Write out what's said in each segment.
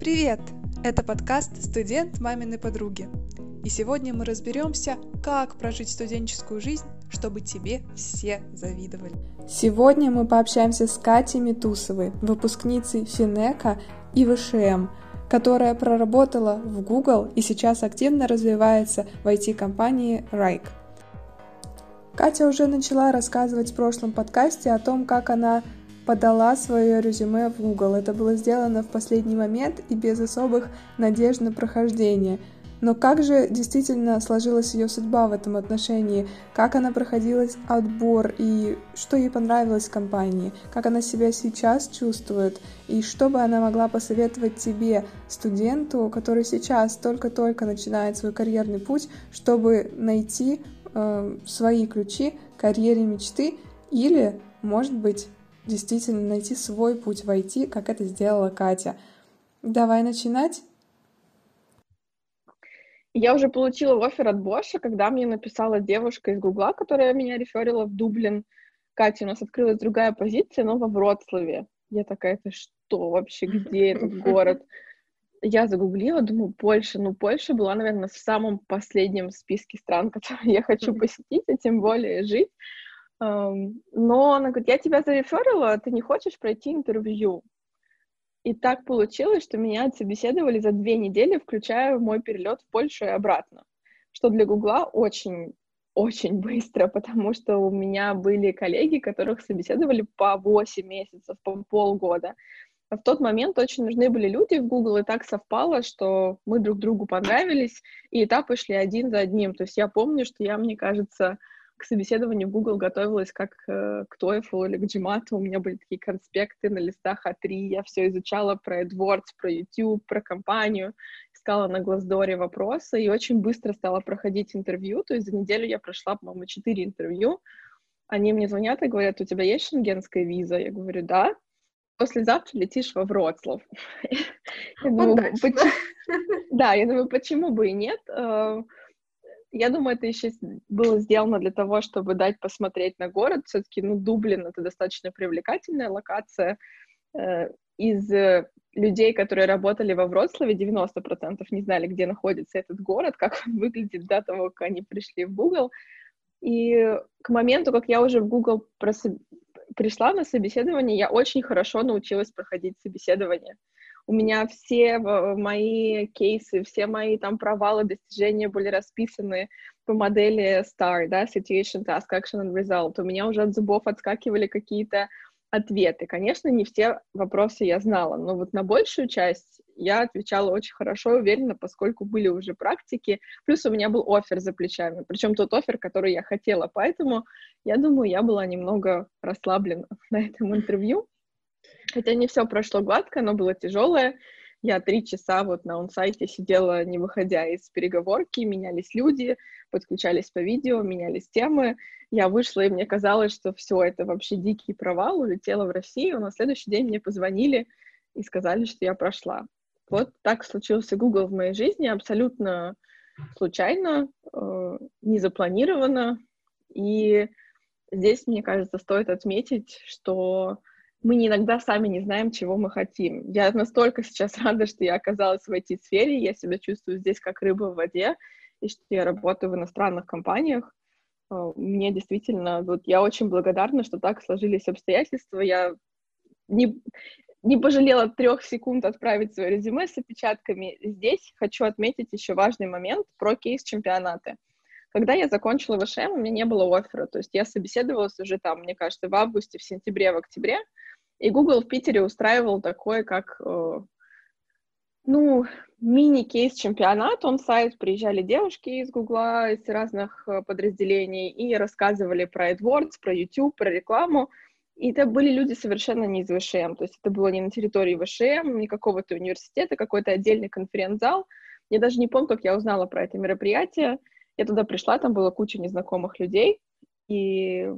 Привет! Это подкаст «Студент маминой подруги». И сегодня мы разберемся, как прожить студенческую жизнь, чтобы тебе все завидовали. Сегодня мы пообщаемся с Катей Митусовой, выпускницей Финека и ВШМ, которая проработала в Google и сейчас активно развивается в IT-компании Rike. Катя уже начала рассказывать в прошлом подкасте о том, как она подала свое резюме в Google. Это было сделано в последний момент и без особых надежд на прохождение. Но как же действительно сложилась ее судьба в этом отношении? Как она проходила отбор и что ей понравилось в компании? Как она себя сейчас чувствует? И что бы она могла посоветовать тебе, студенту, который сейчас только-только начинает свой карьерный путь, чтобы найти э, свои ключи к карьере мечты или, может быть, действительно найти свой путь в IT, как это сделала Катя. Давай начинать. Я уже получила офер от Боша, когда мне написала девушка из Гугла, которая меня реферила в Дублин. Катя, у нас открылась другая позиция, но во Вроцлаве. Я такая, это что вообще, где этот город? Я загуглила, думаю, Польша. Ну, Польша была, наверное, в самом последнем списке стран, которые я хочу посетить, а тем более жить. Но она говорит, я тебя зареферила, ты не хочешь пройти интервью? И так получилось, что меня отсобеседовали за две недели, включая мой перелет в Польшу и обратно, что для Гугла очень очень быстро, потому что у меня были коллеги, которых собеседовали по 8 месяцев, по полгода. А в тот момент очень нужны были люди в Google, и так совпало, что мы друг другу понравились, и этапы шли один за одним. То есть я помню, что я, мне кажется, к собеседованию в Google готовилась как э, к TOEFL или к GMAT. У меня были такие конспекты на листах А3. Я все изучала про AdWords, про YouTube, про компанию. Искала на Glassdoor вопросы и очень быстро стала проходить интервью. То есть за неделю я прошла, по-моему, 4 интервью. Они мне звонят и говорят, у тебя есть шенгенская виза? Я говорю, да. Послезавтра летишь во Вроцлав. Да, я думаю, почему бы и нет? Я думаю, это еще было сделано для того, чтобы дать посмотреть на город. Все-таки, ну, Дублин — это достаточно привлекательная локация. Э, из э, людей, которые работали во Вроцлаве, 90% не знали, где находится этот город, как он выглядит до того, как они пришли в Google. И к моменту, как я уже в Google прос... пришла на собеседование, я очень хорошо научилась проходить собеседование у меня все мои кейсы, все мои там провалы, достижения были расписаны по модели STAR, да, Situation, Task, Action and Result. У меня уже от зубов отскакивали какие-то ответы. Конечно, не все вопросы я знала, но вот на большую часть я отвечала очень хорошо уверенно, поскольку были уже практики. Плюс у меня был офер за плечами, причем тот офер, который я хотела. Поэтому я думаю, я была немного расслаблена на этом интервью. Хотя не все прошло гладко, оно было тяжелое. Я три часа вот на онсайте сидела, не выходя из переговорки, менялись люди, подключались по видео, менялись темы. Я вышла, и мне казалось, что все это вообще дикий провал, улетела в Россию. На следующий день мне позвонили и сказали, что я прошла. Вот так случился Google в моей жизни, абсолютно случайно, э, незапланированно. И здесь, мне кажется, стоит отметить, что мы иногда сами не знаем, чего мы хотим. Я настолько сейчас рада, что я оказалась в IT-сфере, я себя чувствую здесь как рыба в воде, и что я работаю в иностранных компаниях. А, мне действительно, вот я очень благодарна, что так сложились обстоятельства. Я не, не пожалела трех секунд отправить свое резюме с опечатками. Здесь хочу отметить еще важный момент про кейс-чемпионаты. Когда я закончила ВШМ, у меня не было оффера, то есть я собеседовалась уже там, мне кажется, в августе, в сентябре, в октябре, и Google в Питере устраивал такой, как, э, ну, мини-кейс-чемпионат, он сайт, приезжали девушки из Гугла, из разных э, подразделений, и рассказывали про AdWords, про YouTube, про рекламу, и это были люди совершенно не из ВШМ, то есть это было не на территории ВШМ, не какого-то университета, какой-то отдельный конференц-зал. Я даже не помню, как я узнала про это мероприятие. Я туда пришла, там было куча незнакомых людей, и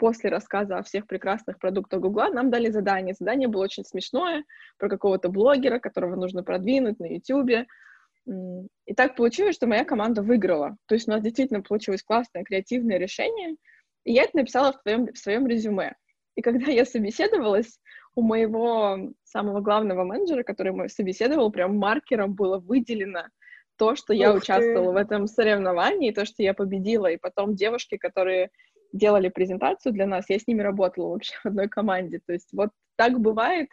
после рассказа о всех прекрасных продуктах Гугла нам дали задание. Задание было очень смешное, про какого-то блогера, которого нужно продвинуть на Ютубе. И так получилось, что моя команда выиграла. То есть у нас действительно получилось классное, креативное решение. И я это написала в, твоем, в своем резюме. И когда я собеседовалась, у моего самого главного менеджера, который мой собеседовал, прям маркером было выделено то, что я Ух участвовала ты. в этом соревновании, то, что я победила, и потом девушки, которые делали презентацию для нас, я с ними работала вообще в одной команде. То есть вот так бывает,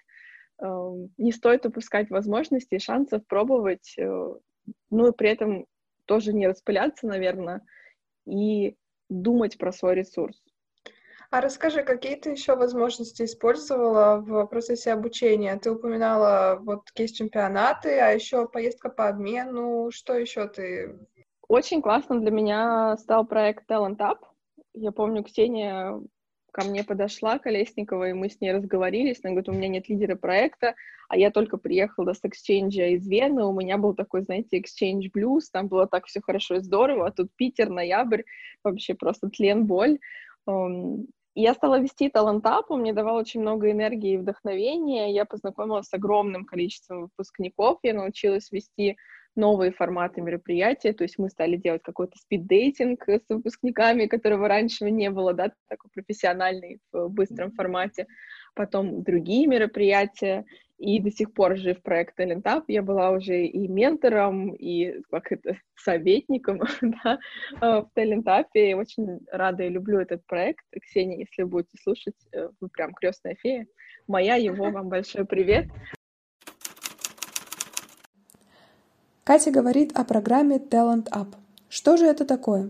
эм, не стоит упускать возможности и шансов пробовать, э, ну и при этом тоже не распыляться, наверное, и думать про свой ресурс. А расскажи, какие ты еще возможности использовала в процессе обучения? Ты упоминала вот кейс-чемпионаты, а еще поездка по обмену. Что еще ты? Очень классно для меня стал проект Talent Up. Я помню, Ксения ко мне подошла Колесникова, и мы с ней разговорились. Она говорит, у меня нет лидера проекта, а я только приехала с эксченджа из Вены, у меня был такой, знаете, эксчендж блюз, там было так все хорошо и здорово, а тут Питер, ноябрь, вообще просто тлен, боль. Я стала вести талантап, он мне давал очень много энергии и вдохновения. Я познакомилась с огромным количеством выпускников, я научилась вести новые форматы мероприятия, то есть мы стали делать какой-то спид-дейтинг с выпускниками, которого раньше не было, да, такой профессиональный в быстром формате, потом другие мероприятия, и до сих пор жив проект Talent Up. Я была уже и ментором, и как это, советником да, э, в Talent Up. И очень рада и люблю этот проект. Ксения, если будете слушать, э, вы прям крестная фея. Моя его, вам большой привет. Катя говорит о программе Talent Up. Что же это такое?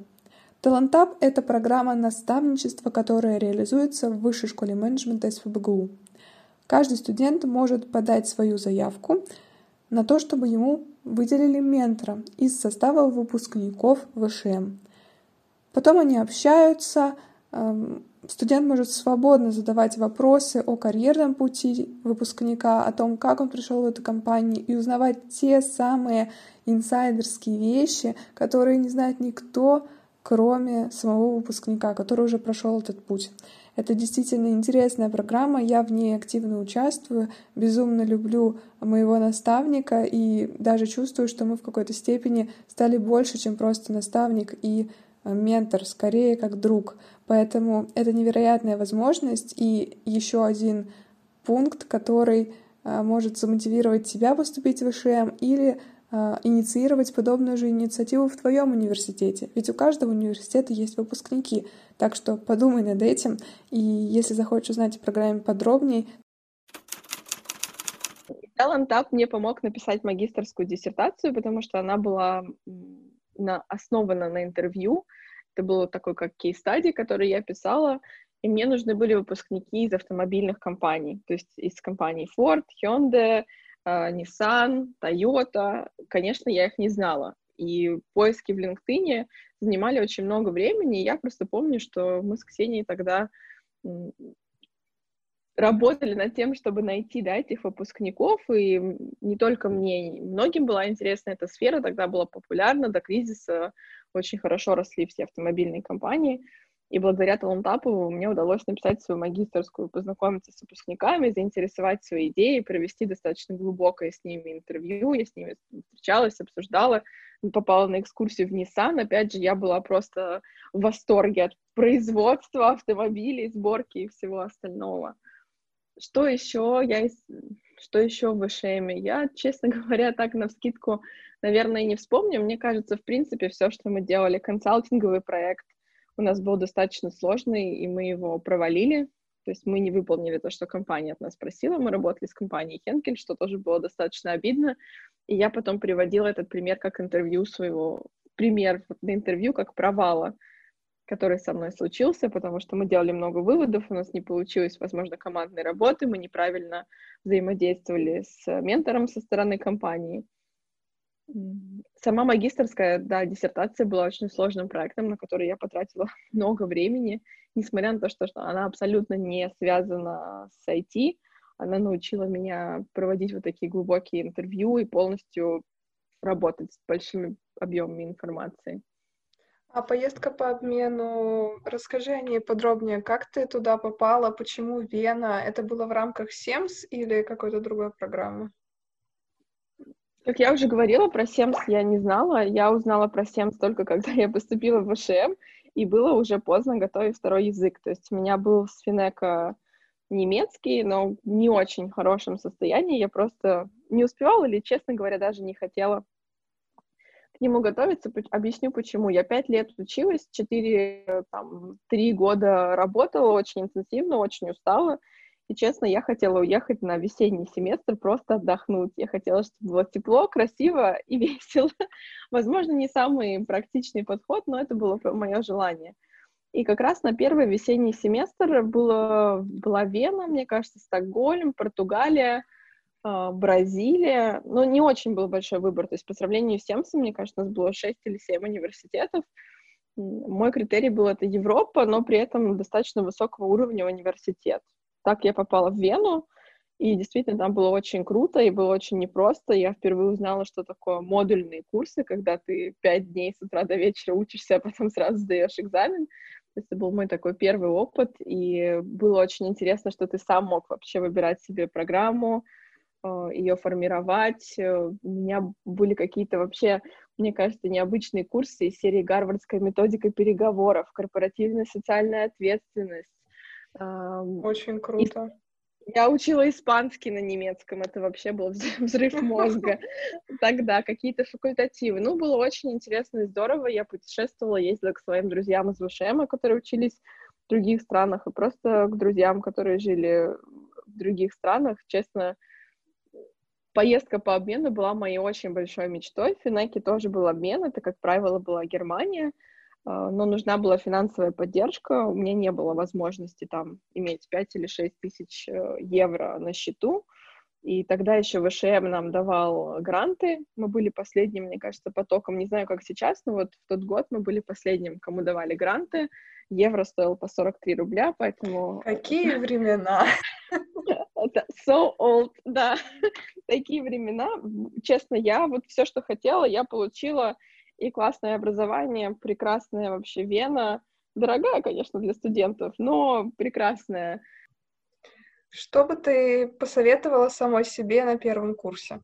Talent Up — это программа наставничества, которая реализуется в Высшей школе менеджмента СФБГУ. Каждый студент может подать свою заявку на то, чтобы ему выделили ментора из состава выпускников ВШМ. Потом они общаются, эм, студент может свободно задавать вопросы о карьерном пути выпускника, о том, как он пришел в эту компанию, и узнавать те самые инсайдерские вещи, которые не знает никто, кроме самого выпускника, который уже прошел этот путь. Это действительно интересная программа, я в ней активно участвую, безумно люблю моего наставника и даже чувствую, что мы в какой-то степени стали больше, чем просто наставник и э, ментор, скорее как друг. Поэтому это невероятная возможность и еще один пункт, который э, может замотивировать тебя поступить в ВШМ или а, инициировать подобную же инициативу в твоем университете. Ведь у каждого университета есть выпускники. Так что подумай над этим. И если захочешь узнать о программе подробнее, Talent Up мне помог написать магистрскую диссертацию, потому что она была на, основана на интервью. Это было такой как кейс-стадий, который я писала, и мне нужны были выпускники из автомобильных компаний, то есть из компаний Ford, Hyundai, а, Nissan, Toyota, конечно, я их не знала. И поиски в LinkedIn занимали очень много времени, и я просто помню, что мы с Ксенией тогда работали над тем, чтобы найти да, этих выпускников, и не только мне, многим была интересна эта сфера, тогда была популярна, до кризиса очень хорошо росли все автомобильные компании, и благодаря Талантапу мне удалось написать свою магистрскую, познакомиться с выпускниками, заинтересовать свои идеи, провести достаточно глубокое с ними интервью. Я с ними встречалась, обсуждала, попала на экскурсию в Nissan. Опять же, я была просто в восторге от производства автомобилей, сборки и всего остального. Что еще я что еще в ВШМ? Я, честно говоря, так на вскидку, наверное, не вспомню. Мне кажется, в принципе, все, что мы делали, консалтинговый проект, у нас был достаточно сложный, и мы его провалили. То есть мы не выполнили то, что компания от нас просила. Мы работали с компанией Хенкель, что тоже было достаточно обидно. И я потом приводила этот пример как интервью своего, пример на интервью как провала, который со мной случился, потому что мы делали много выводов, у нас не получилось, возможно, командной работы, мы неправильно взаимодействовали с ментором со стороны компании. Сама магистрская, да, диссертация была очень сложным проектом, на который я потратила много времени, несмотря на то, что, что она абсолютно не связана с IT, она научила меня проводить вот такие глубокие интервью и полностью работать с большими объемами информации. А поездка по обмену, расскажи о ней подробнее. Как ты туда попала, почему Вена? Это было в рамках СЕМС или какой-то другой программы? Как я уже говорила, про СЕМС я не знала. Я узнала про СЕМС только когда я поступила в ВШМ, и было уже поздно готовить второй язык. То есть у меня был с Финека немецкий, но в не очень хорошем состоянии. Я просто не успевала или, честно говоря, даже не хотела к нему готовиться. Объясню, почему. Я пять лет училась, четыре, там, три года работала очень интенсивно, очень устала. И, честно, я хотела уехать на весенний семестр, просто отдохнуть. Я хотела, чтобы было тепло, красиво и весело. Возможно, не самый практичный подход, но это было мое желание. И как раз на первый весенний семестр было, была Вена, мне кажется, Стокгольм, Португалия, Бразилия. Но не очень был большой выбор. То есть по сравнению с Семсом, мне кажется, у нас было 6 или 7 университетов. Мой критерий был это Европа, но при этом достаточно высокого уровня университет. Так я попала в Вену, и действительно там было очень круто и было очень непросто. Я впервые узнала, что такое модульные курсы, когда ты пять дней с утра до вечера учишься, а потом сразу сдаешь экзамен. Это был мой такой первый опыт, и было очень интересно, что ты сам мог вообще выбирать себе программу, ее формировать. Э, у меня были какие-то вообще, мне кажется, необычные курсы из серии «Гарвардская методика переговоров», «Корпоративная социальная ответственность». Очень круто. Я учила испанский на немецком, это вообще был взрыв мозга. Тогда какие-то факультативы. Ну, было очень интересно и здорово. Я путешествовала, ездила к своим друзьям из ВШМ, которые учились в других странах, и просто к друзьям, которые жили в других странах. Честно, поездка по обмену была моей очень большой мечтой. В Финеке тоже был обмен, это, как правило, была Германия — а, но нужна была финансовая поддержка, у меня не было возможности там иметь 5 или 6 тысяч э, евро на счету, и тогда еще ВШМ нам давал гранты, мы были последним, мне кажется, потоком, не знаю, как сейчас, но вот в тот год мы были последним, кому давали гранты, евро стоил по 43 рубля, поэтому... Какие времена! So old, да, такие времена. Честно, я вот все, что хотела, я получила и классное образование, прекрасная вообще Вена. Дорогая, конечно, для студентов, но прекрасная. Что бы ты посоветовала самой себе на первом курсе?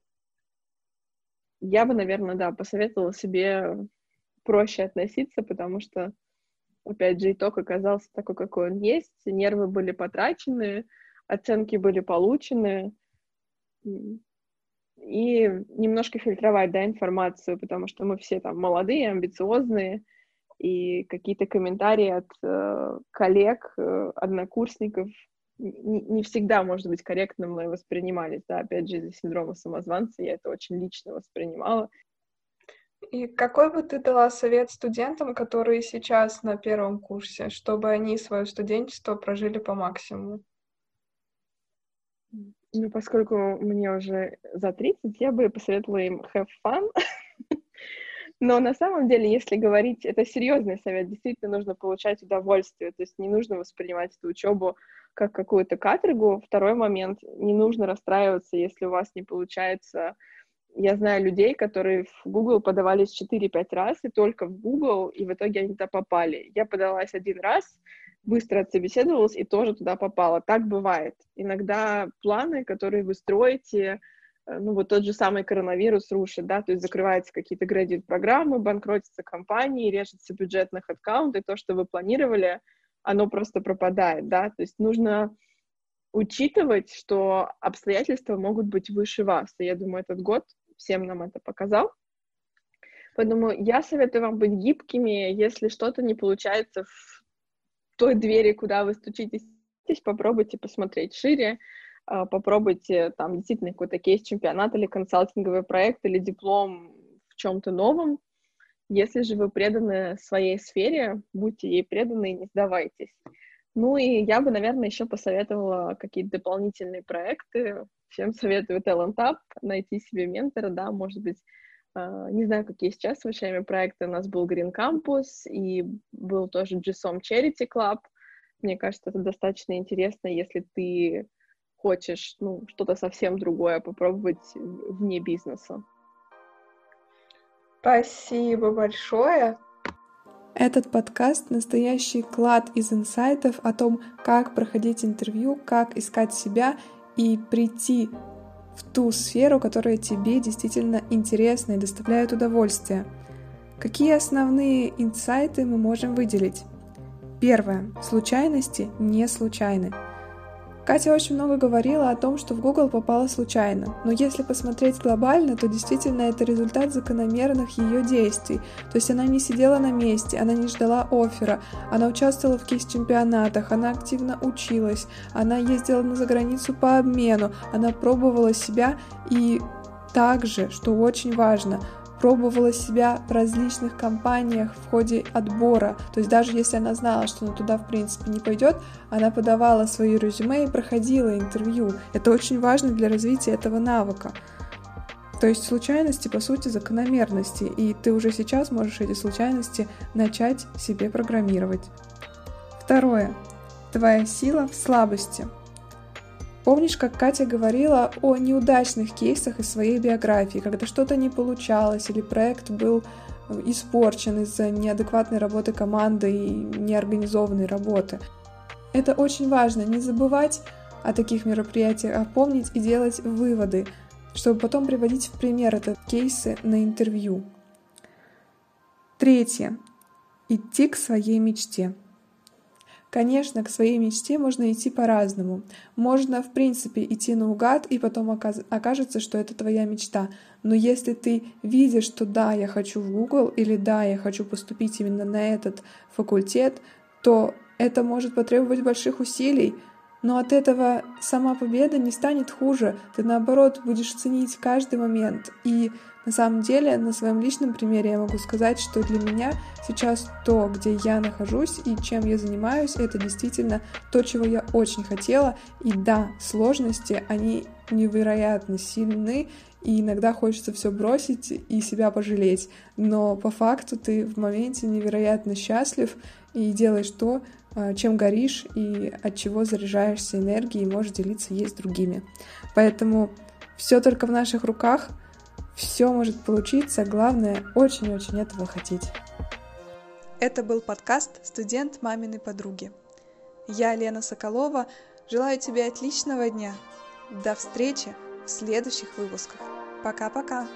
Я бы, наверное, да, посоветовала себе проще относиться, потому что, опять же, итог оказался такой, какой он есть. Нервы были потрачены, оценки были получены и немножко фильтровать, да, информацию, потому что мы все там молодые, амбициозные, и какие-то комментарии от э, коллег, э, однокурсников не, не всегда, может быть, корректно мной воспринимались, да, опять же, из-за синдрома самозванца я это очень лично воспринимала. И какой бы ты дала совет студентам, которые сейчас на первом курсе, чтобы они свое студенчество прожили по максимуму? Ну, поскольку мне уже за 30, я бы посоветовала им have fun. Но на самом деле, если говорить, это серьезный совет, действительно нужно получать удовольствие, то есть не нужно воспринимать эту учебу как какую-то каторгу. Второй момент, не нужно расстраиваться, если у вас не получается. Я знаю людей, которые в Google подавались 4-5 раз, и только в Google, и в итоге они туда попали. Я подалась один раз, быстро отсобеседовалась и тоже туда попала. Так бывает. Иногда планы, которые вы строите, э, ну вот тот же самый коронавирус рушит, да, то есть закрываются какие-то градит-программы, банкротятся компании, режется бюджет на то, что вы планировали, оно просто пропадает, да, то есть нужно учитывать, что обстоятельства могут быть выше вас, и я думаю, этот год всем нам это показал. Поэтому я советую вам быть гибкими, если что-то не получается в той двери, куда вы стучитесь, попробуйте посмотреть шире, а, попробуйте там действительно какой-то кейс-чемпионат или консалтинговый проект или диплом в чем-то новом. Если же вы преданы своей сфере, будьте ей преданы и не сдавайтесь. Ну и я бы, наверное, еще посоветовала какие-то дополнительные проекты. Всем советую Talent Up, найти себе ментора, да, может быть, не знаю, какие сейчас с вашими проекты. У нас был Green Campus и был тоже GSOM Charity Club. Мне кажется, это достаточно интересно, если ты хочешь ну, что-то совсем другое попробовать вне бизнеса. Спасибо большое. Этот подкаст — настоящий клад из инсайтов о том, как проходить интервью, как искать себя и прийти в ту сферу, которая тебе действительно интересна и доставляет удовольствие. Какие основные инсайты мы можем выделить? Первое. Случайности не случайны. Катя очень много говорила о том, что в Google попала случайно, но если посмотреть глобально, то действительно это результат закономерных ее действий. То есть она не сидела на месте, она не ждала оффера, она участвовала в кейс-чемпионатах, она активно училась, она ездила на заграницу по обмену, она пробовала себя и также, что очень важно, пробовала себя в различных компаниях в ходе отбора. То есть даже если она знала, что она туда в принципе не пойдет, она подавала свои резюме и проходила интервью. Это очень важно для развития этого навыка. То есть случайности, по сути, закономерности, и ты уже сейчас можешь эти случайности начать себе программировать. Второе. Твоя сила в слабости – Помнишь, как Катя говорила о неудачных кейсах из своей биографии, когда что-то не получалось или проект был э, испорчен из-за неадекватной работы команды и неорганизованной работы. Это очень важно, не забывать о таких мероприятиях, а помнить и делать выводы, чтобы потом приводить в пример этот кейсы на интервью. Третье. Идти к своей мечте. Конечно, к своей мечте можно идти по-разному. Можно, в принципе, идти наугад, и потом окажется, что это твоя мечта. Но если ты видишь, что да, я хочу в Google, или да, я хочу поступить именно на этот факультет, то это может потребовать больших усилий, но от этого сама победа не станет хуже. Ты, наоборот, будешь ценить каждый момент. И на самом деле, на своем личном примере я могу сказать, что для меня сейчас то, где я нахожусь и чем я занимаюсь, это действительно то, чего я очень хотела. И да, сложности, они невероятно сильны, и иногда хочется все бросить и себя пожалеть. Но по факту ты в моменте невероятно счастлив и делаешь то, чем горишь и от чего заряжаешься энергией и можешь делиться ей с другими. Поэтому все только в наших руках — все может получиться, главное очень-очень этого хотеть. Это был подкаст «Студент маминой подруги». Я, Лена Соколова, желаю тебе отличного дня. До встречи в следующих выпусках. Пока-пока.